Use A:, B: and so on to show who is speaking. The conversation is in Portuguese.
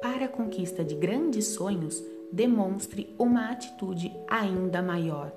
A: para a conquista de grandes sonhos, demonstre uma atitude ainda maior.